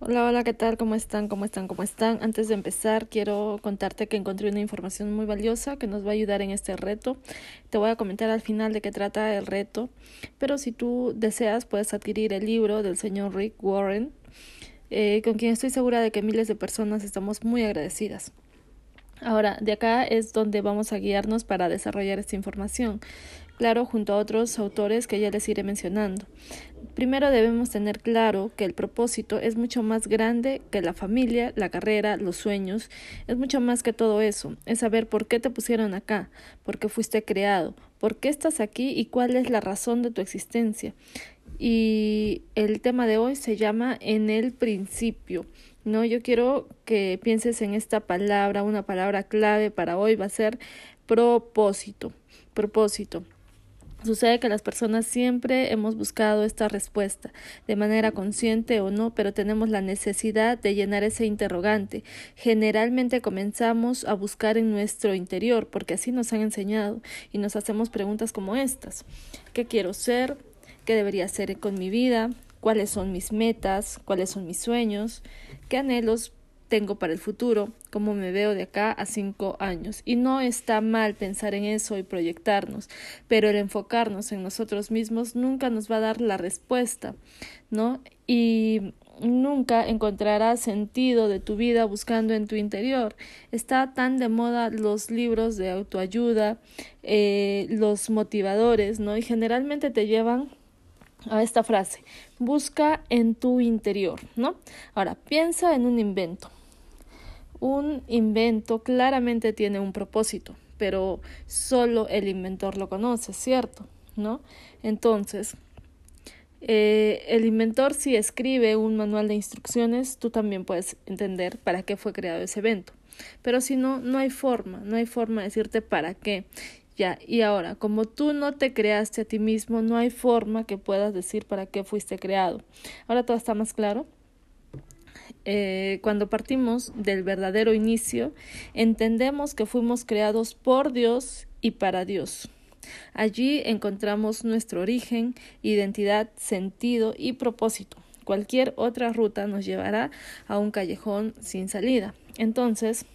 Hola, hola, ¿qué tal? ¿Cómo están? ¿Cómo están? ¿Cómo están? Antes de empezar, quiero contarte que encontré una información muy valiosa que nos va a ayudar en este reto. Te voy a comentar al final de qué trata el reto, pero si tú deseas, puedes adquirir el libro del señor Rick Warren, eh, con quien estoy segura de que miles de personas estamos muy agradecidas. Ahora, de acá es donde vamos a guiarnos para desarrollar esta información claro junto a otros autores que ya les iré mencionando. Primero debemos tener claro que el propósito es mucho más grande que la familia, la carrera, los sueños, es mucho más que todo eso, es saber por qué te pusieron acá, por qué fuiste creado, por qué estás aquí y cuál es la razón de tu existencia. Y el tema de hoy se llama en el principio. No, yo quiero que pienses en esta palabra, una palabra clave para hoy va a ser propósito. Propósito. Sucede que las personas siempre hemos buscado esta respuesta, de manera consciente o no, pero tenemos la necesidad de llenar ese interrogante. Generalmente comenzamos a buscar en nuestro interior, porque así nos han enseñado, y nos hacemos preguntas como estas. ¿Qué quiero ser? ¿Qué debería hacer con mi vida? ¿Cuáles son mis metas? ¿Cuáles son mis sueños? ¿Qué anhelos tengo para el futuro, cómo me veo de acá a cinco años. Y no está mal pensar en eso y proyectarnos, pero el enfocarnos en nosotros mismos nunca nos va a dar la respuesta, ¿no? Y nunca encontrarás sentido de tu vida buscando en tu interior. Está tan de moda los libros de autoayuda, eh, los motivadores, ¿no? Y generalmente te llevan a esta frase, busca en tu interior, ¿no? Ahora, piensa en un invento. Un invento claramente tiene un propósito, pero solo el inventor lo conoce, ¿cierto? ¿No? Entonces, eh, el inventor si escribe un manual de instrucciones, tú también puedes entender para qué fue creado ese evento. Pero si no, no hay forma, no hay forma de decirte para qué. Ya, y ahora, como tú no te creaste a ti mismo, no hay forma que puedas decir para qué fuiste creado. Ahora todo está más claro. Eh, cuando partimos del verdadero inicio, entendemos que fuimos creados por Dios y para Dios. Allí encontramos nuestro origen, identidad, sentido y propósito. Cualquier otra ruta nos llevará a un callejón sin salida. Entonces,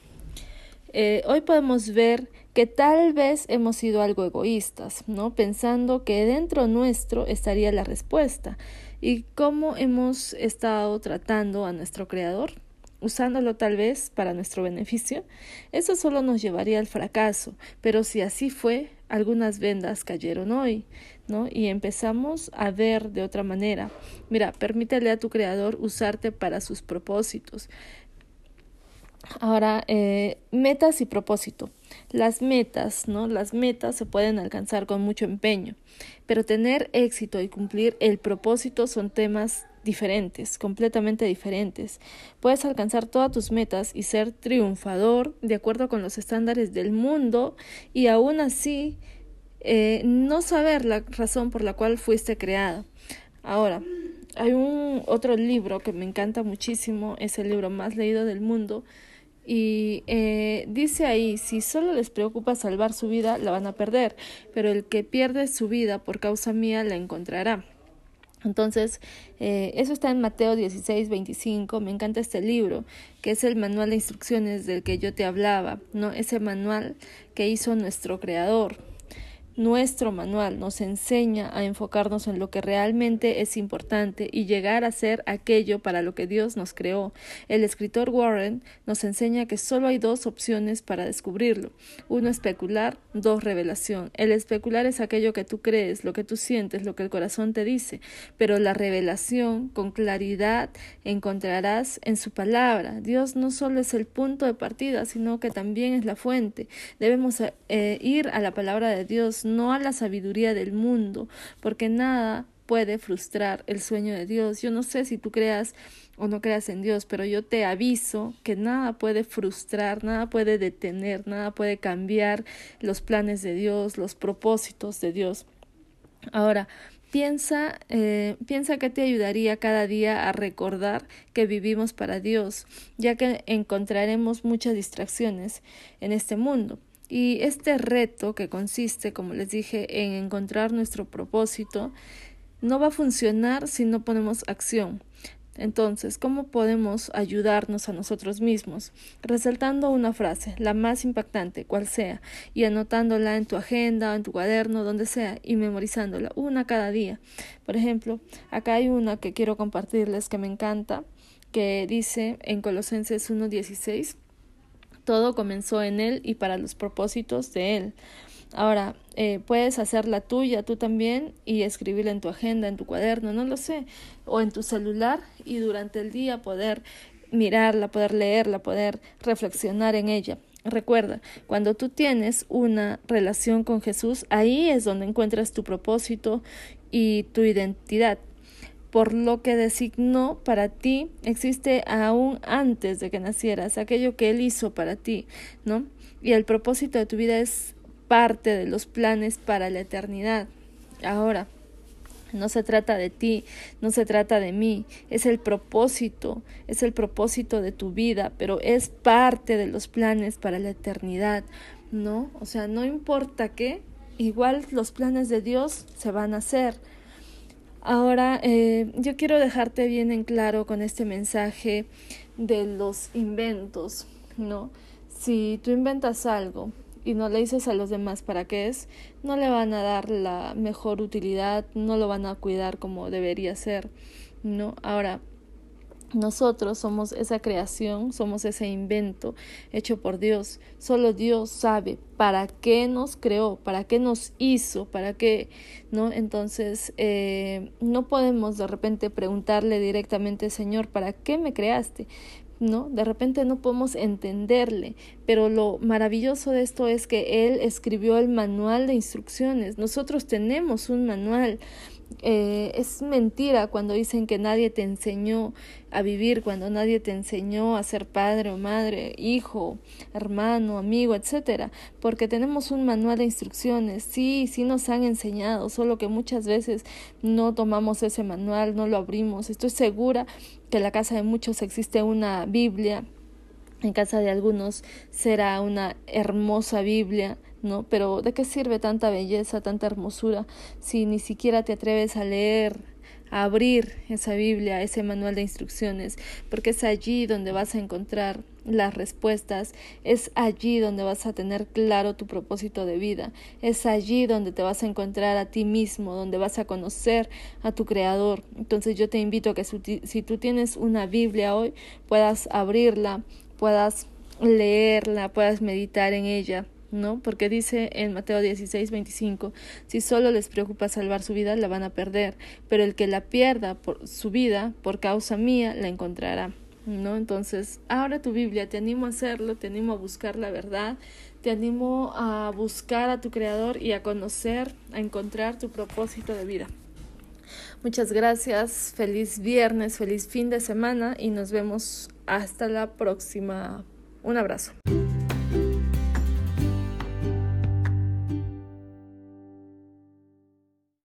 eh, hoy podemos ver que tal vez hemos sido algo egoístas, ¿no? Pensando que dentro nuestro estaría la respuesta y cómo hemos estado tratando a nuestro creador, usándolo tal vez para nuestro beneficio, eso solo nos llevaría al fracaso, pero si así fue, algunas vendas cayeron hoy, ¿no? Y empezamos a ver de otra manera. Mira, permítele a tu creador usarte para sus propósitos. Ahora, eh, metas y propósito. Las metas, ¿no? Las metas se pueden alcanzar con mucho empeño, pero tener éxito y cumplir el propósito son temas diferentes, completamente diferentes. Puedes alcanzar todas tus metas y ser triunfador de acuerdo con los estándares del mundo y aún así eh, no saber la razón por la cual fuiste creada. Ahora, hay un otro libro que me encanta muchísimo, es el libro más leído del mundo, y eh, dice ahí, si solo les preocupa salvar su vida, la van a perder, pero el que pierde su vida por causa mía la encontrará. Entonces, eh, eso está en Mateo 16, 25. Me encanta este libro, que es el manual de instrucciones del que yo te hablaba, ¿no? Ese manual que hizo nuestro creador. Nuestro manual nos enseña a enfocarnos en lo que realmente es importante y llegar a ser aquello para lo que Dios nos creó. El escritor Warren nos enseña que solo hay dos opciones para descubrirlo. Uno especular, dos revelación. El especular es aquello que tú crees, lo que tú sientes, lo que el corazón te dice, pero la revelación con claridad encontrarás en su palabra. Dios no solo es el punto de partida, sino que también es la fuente. Debemos eh, ir a la palabra de Dios no a la sabiduría del mundo, porque nada puede frustrar el sueño de Dios. Yo no sé si tú creas o no creas en Dios, pero yo te aviso que nada puede frustrar, nada puede detener, nada puede cambiar los planes de Dios, los propósitos de Dios. Ahora, piensa, eh, piensa que te ayudaría cada día a recordar que vivimos para Dios, ya que encontraremos muchas distracciones en este mundo. Y este reto que consiste, como les dije, en encontrar nuestro propósito, no va a funcionar si no ponemos acción. Entonces, ¿cómo podemos ayudarnos a nosotros mismos? Resaltando una frase, la más impactante, cual sea, y anotándola en tu agenda, en tu cuaderno, donde sea, y memorizándola, una cada día. Por ejemplo, acá hay una que quiero compartirles que me encanta, que dice en Colosenses 1.16, todo comenzó en Él y para los propósitos de Él. Ahora, eh, puedes hacerla tuya tú también y escribirla en tu agenda, en tu cuaderno, no lo sé, o en tu celular y durante el día poder mirarla, poder leerla, poder reflexionar en ella. Recuerda, cuando tú tienes una relación con Jesús, ahí es donde encuentras tu propósito y tu identidad. Por lo que designó para ti existe aún antes de que nacieras, aquello que Él hizo para ti, ¿no? Y el propósito de tu vida es parte de los planes para la eternidad. Ahora, no se trata de ti, no se trata de mí, es el propósito, es el propósito de tu vida, pero es parte de los planes para la eternidad, ¿no? O sea, no importa qué, igual los planes de Dios se van a hacer. Ahora, eh, yo quiero dejarte bien en claro con este mensaje de los inventos, ¿no? Si tú inventas algo y no le dices a los demás para qué es, no le van a dar la mejor utilidad, no lo van a cuidar como debería ser, ¿no? Ahora, nosotros somos esa creación, somos ese invento hecho por Dios. Solo Dios sabe para qué nos creó, para qué nos hizo, para qué, ¿no? Entonces, eh, no podemos de repente preguntarle directamente, Señor, ¿para qué me creaste? ¿no? De repente no podemos entenderle, pero lo maravilloso de esto es que él escribió el manual de instrucciones. Nosotros tenemos un manual. Eh, es mentira cuando dicen que nadie te enseñó a vivir, cuando nadie te enseñó a ser padre o madre, hijo, hermano, amigo, etcétera, porque tenemos un manual de instrucciones. Sí, sí nos han enseñado, solo que muchas veces no tomamos ese manual, no lo abrimos. Estoy segura que en la casa de muchos existe una Biblia, en casa de algunos será una hermosa Biblia, ¿no? Pero ¿de qué sirve tanta belleza, tanta hermosura si ni siquiera te atreves a leer abrir esa Biblia, ese manual de instrucciones, porque es allí donde vas a encontrar las respuestas, es allí donde vas a tener claro tu propósito de vida, es allí donde te vas a encontrar a ti mismo, donde vas a conocer a tu Creador. Entonces yo te invito a que si tú tienes una Biblia hoy, puedas abrirla, puedas leerla, puedas meditar en ella, ¿no? Porque dice en Mateo 16, 25, si solo les preocupa salvar su vida, la van a perder, pero el que la pierda por su vida, por causa mía, la encontrará, ¿no? Entonces, ahora tu Biblia, te animo a hacerlo, te animo a buscar la verdad, te animo a buscar a tu Creador y a conocer, a encontrar tu propósito de vida. Muchas gracias, feliz viernes, feliz fin de semana y nos vemos hasta la próxima. Un abrazo.